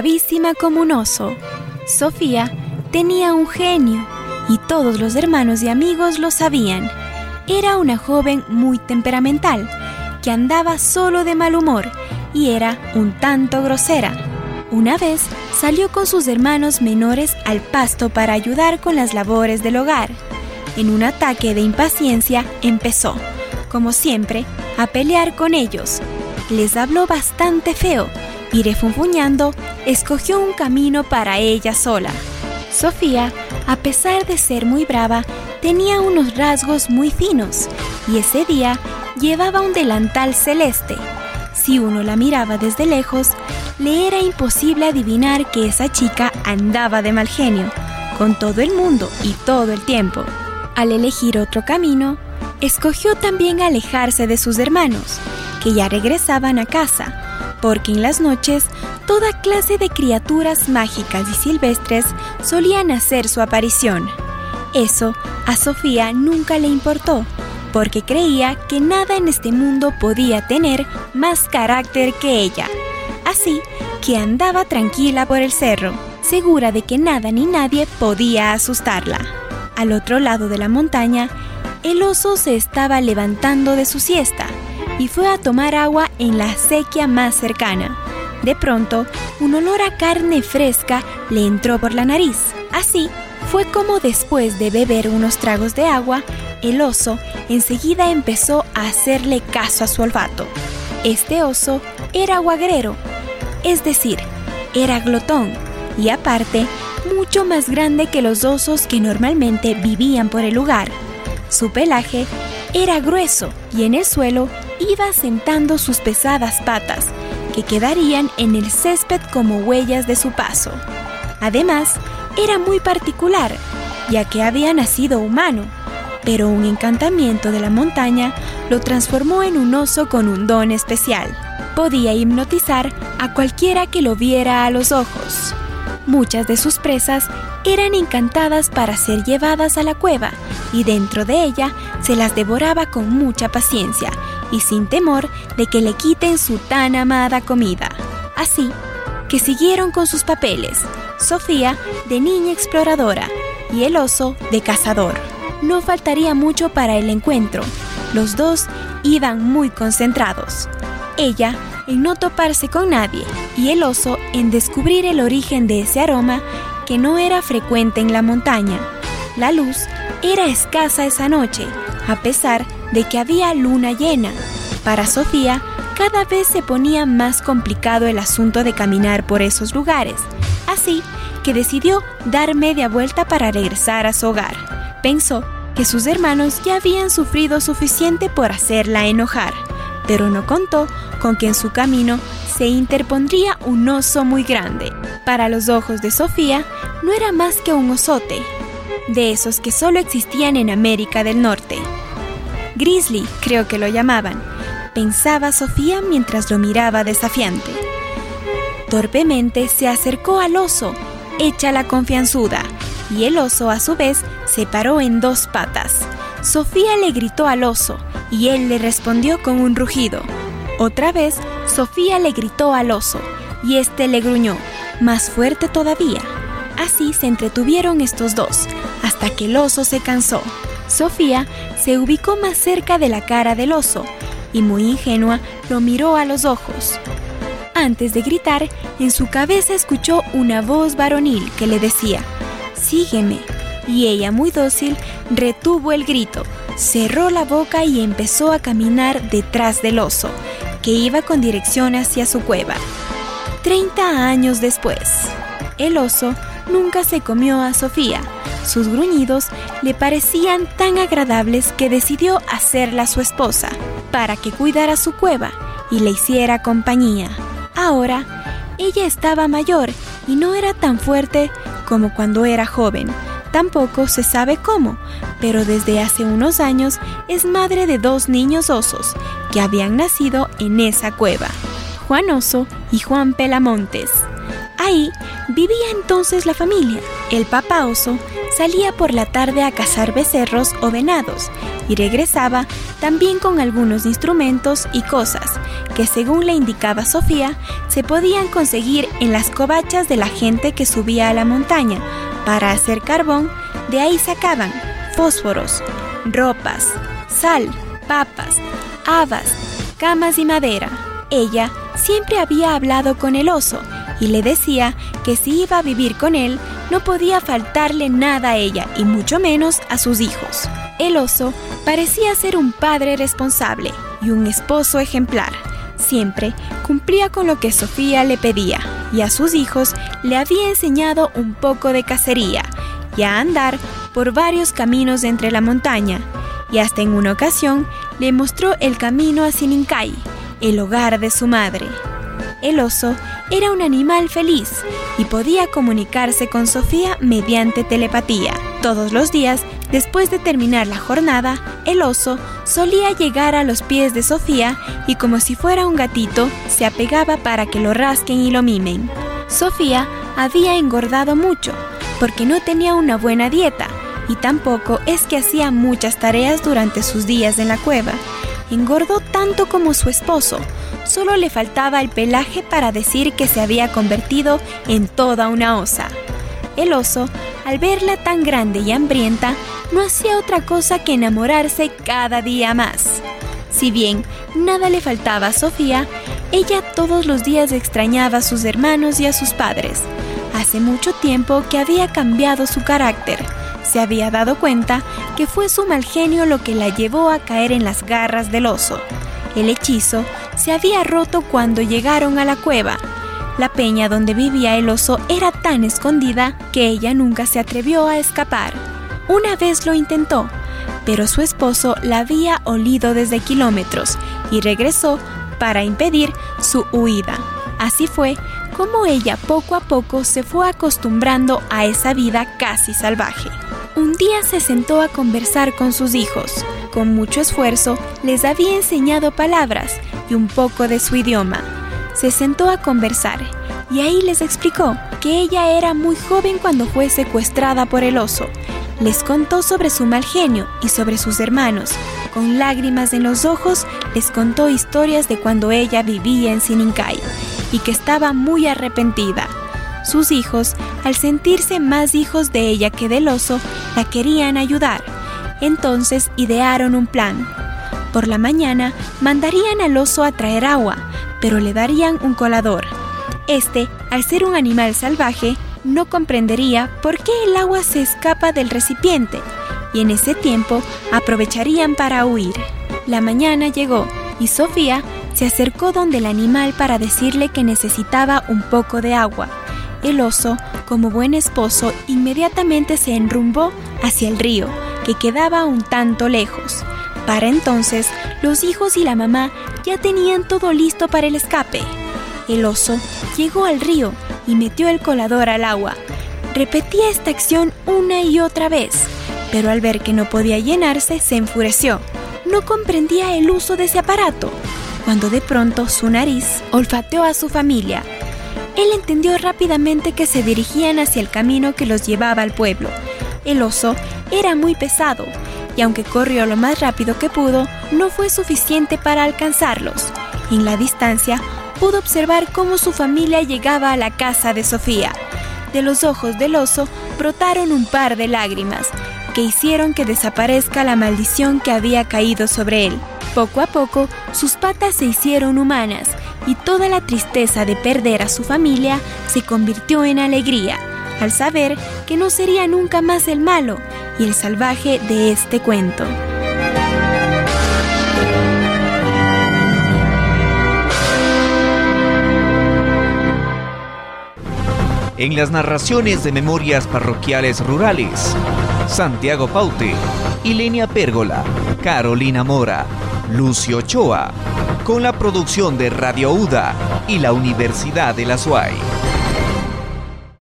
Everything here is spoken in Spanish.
bravísima como un oso. Sofía tenía un genio y todos los hermanos y amigos lo sabían. Era una joven muy temperamental, que andaba solo de mal humor y era un tanto grosera. Una vez salió con sus hermanos menores al pasto para ayudar con las labores del hogar. En un ataque de impaciencia empezó, como siempre, a pelear con ellos. Les habló bastante feo y refunfuñando, escogió un camino para ella sola. Sofía, a pesar de ser muy brava, tenía unos rasgos muy finos y ese día llevaba un delantal celeste. Si uno la miraba desde lejos, le era imposible adivinar que esa chica andaba de mal genio, con todo el mundo y todo el tiempo. Al elegir otro camino, escogió también alejarse de sus hermanos, que ya regresaban a casa, porque en las noches toda clase de criaturas mágicas y silvestres solían hacer su aparición. Eso a Sofía nunca le importó, porque creía que nada en este mundo podía tener más carácter que ella. Así que andaba tranquila por el cerro, segura de que nada ni nadie podía asustarla. Al otro lado de la montaña, el oso se estaba levantando de su siesta y fue a tomar agua en la acequia más cercana. De pronto, un olor a carne fresca le entró por la nariz. Así fue como después de beber unos tragos de agua, el oso enseguida empezó a hacerle caso a su olfato. Este oso era guagrero, es decir, era glotón y aparte mucho más grande que los osos que normalmente vivían por el lugar. Su pelaje era grueso y en el suelo iba sentando sus pesadas patas, que quedarían en el césped como huellas de su paso. Además, era muy particular, ya que había nacido humano, pero un encantamiento de la montaña lo transformó en un oso con un don especial. Podía hipnotizar a cualquiera que lo viera a los ojos. Muchas de sus presas eran encantadas para ser llevadas a la cueva y dentro de ella se las devoraba con mucha paciencia y sin temor de que le quiten su tan amada comida. Así que siguieron con sus papeles, Sofía de niña exploradora y el oso de cazador. No faltaría mucho para el encuentro. Los dos iban muy concentrados. Ella en no toparse con nadie y el oso en descubrir el origen de ese aroma que no era frecuente en la montaña. La luz era escasa esa noche, a pesar de que había luna llena. Para Sofía, cada vez se ponía más complicado el asunto de caminar por esos lugares, así que decidió dar media vuelta para regresar a su hogar. Pensó que sus hermanos ya habían sufrido suficiente por hacerla enojar, pero no contó con que en su camino se interpondría un oso muy grande. Para los ojos de Sofía, no era más que un osote, de esos que solo existían en América del Norte. Grizzly, creo que lo llamaban, pensaba Sofía mientras lo miraba desafiante. Torpemente se acercó al oso, hecha la confianzuda, y el oso a su vez se paró en dos patas. Sofía le gritó al oso, y él le respondió con un rugido. Otra vez, Sofía le gritó al oso, y éste le gruñó, más fuerte todavía. Así se entretuvieron estos dos, hasta que el oso se cansó. Sofía se ubicó más cerca de la cara del oso, y muy ingenua lo miró a los ojos. Antes de gritar, en su cabeza escuchó una voz varonil que le decía, Sígueme. Y ella, muy dócil, retuvo el grito, cerró la boca y empezó a caminar detrás del oso, que iba con dirección hacia su cueva. Treinta años después, el oso nunca se comió a Sofía. Sus gruñidos le parecían tan agradables que decidió hacerla su esposa, para que cuidara su cueva y le hiciera compañía. Ahora, ella estaba mayor y no era tan fuerte como cuando era joven. Tampoco se sabe cómo, pero desde hace unos años es madre de dos niños osos que habían nacido en esa cueva, Juan Oso y Juan Pelamontes. Ahí vivía entonces la familia. El papá oso salía por la tarde a cazar becerros o venados y regresaba también con algunos instrumentos y cosas que según le indicaba Sofía se podían conseguir en las covachas de la gente que subía a la montaña para hacer carbón, de ahí sacaban fósforos, ropas, sal, papas, habas, camas y madera. Ella siempre había hablado con el oso y le decía que si iba a vivir con él, no podía faltarle nada a ella y mucho menos a sus hijos. El oso parecía ser un padre responsable y un esposo ejemplar. Siempre cumplía con lo que Sofía le pedía y a sus hijos le había enseñado un poco de cacería y a andar por varios caminos entre la montaña y hasta en una ocasión le mostró el camino a Sinincay, el hogar de su madre. El oso era un animal feliz y podía comunicarse con Sofía mediante telepatía. Todos los días, después de terminar la jornada, el oso solía llegar a los pies de Sofía y como si fuera un gatito, se apegaba para que lo rasquen y lo mimen. Sofía había engordado mucho porque no tenía una buena dieta y tampoco es que hacía muchas tareas durante sus días en la cueva. Engordó tanto como su esposo, solo le faltaba el pelaje para decir que se había convertido en toda una osa. El oso, al verla tan grande y hambrienta, no hacía otra cosa que enamorarse cada día más. Si bien nada le faltaba a Sofía, ella todos los días extrañaba a sus hermanos y a sus padres. Hace mucho tiempo que había cambiado su carácter. Se había dado cuenta que fue su mal genio lo que la llevó a caer en las garras del oso. El hechizo se había roto cuando llegaron a la cueva. La peña donde vivía el oso era tan escondida que ella nunca se atrevió a escapar. Una vez lo intentó, pero su esposo la había olido desde kilómetros y regresó para impedir su huida. Así fue como ella poco a poco se fue acostumbrando a esa vida casi salvaje. Un día se sentó a conversar con sus hijos. Con mucho esfuerzo les había enseñado palabras y un poco de su idioma. Se sentó a conversar y ahí les explicó que ella era muy joven cuando fue secuestrada por el oso. Les contó sobre su mal genio y sobre sus hermanos. Con lágrimas en los ojos, les contó historias de cuando ella vivía en Sinincay y que estaba muy arrepentida. Sus hijos, al sentirse más hijos de ella que del oso, la querían ayudar. Entonces idearon un plan. Por la mañana mandarían al oso a traer agua, pero le darían un colador. Este, al ser un animal salvaje, no comprendería por qué el agua se escapa del recipiente, y en ese tiempo aprovecharían para huir. La mañana llegó y Sofía se acercó donde el animal para decirle que necesitaba un poco de agua. El oso, como buen esposo, inmediatamente se enrumbó hacia el río, que quedaba un tanto lejos. Para entonces, los hijos y la mamá ya tenían todo listo para el escape. El oso llegó al río y metió el colador al agua. Repetía esta acción una y otra vez, pero al ver que no podía llenarse, se enfureció. No comprendía el uso de ese aparato, cuando de pronto su nariz olfateó a su familia él entendió rápidamente que se dirigían hacia el camino que los llevaba al pueblo. El oso era muy pesado, y aunque corrió lo más rápido que pudo, no fue suficiente para alcanzarlos. En la distancia, pudo observar cómo su familia llegaba a la casa de Sofía. De los ojos del oso brotaron un par de lágrimas, que hicieron que desaparezca la maldición que había caído sobre él. Poco a poco, sus patas se hicieron humanas y toda la tristeza de perder a su familia se convirtió en alegría al saber que no sería nunca más el malo y el salvaje de este cuento. En las narraciones de Memorias Parroquiales Rurales, Santiago Paute, Ilenia Pérgola, Carolina Mora, Lucio Ochoa, con la producción de Radio UDA y la Universidad de la SUAY.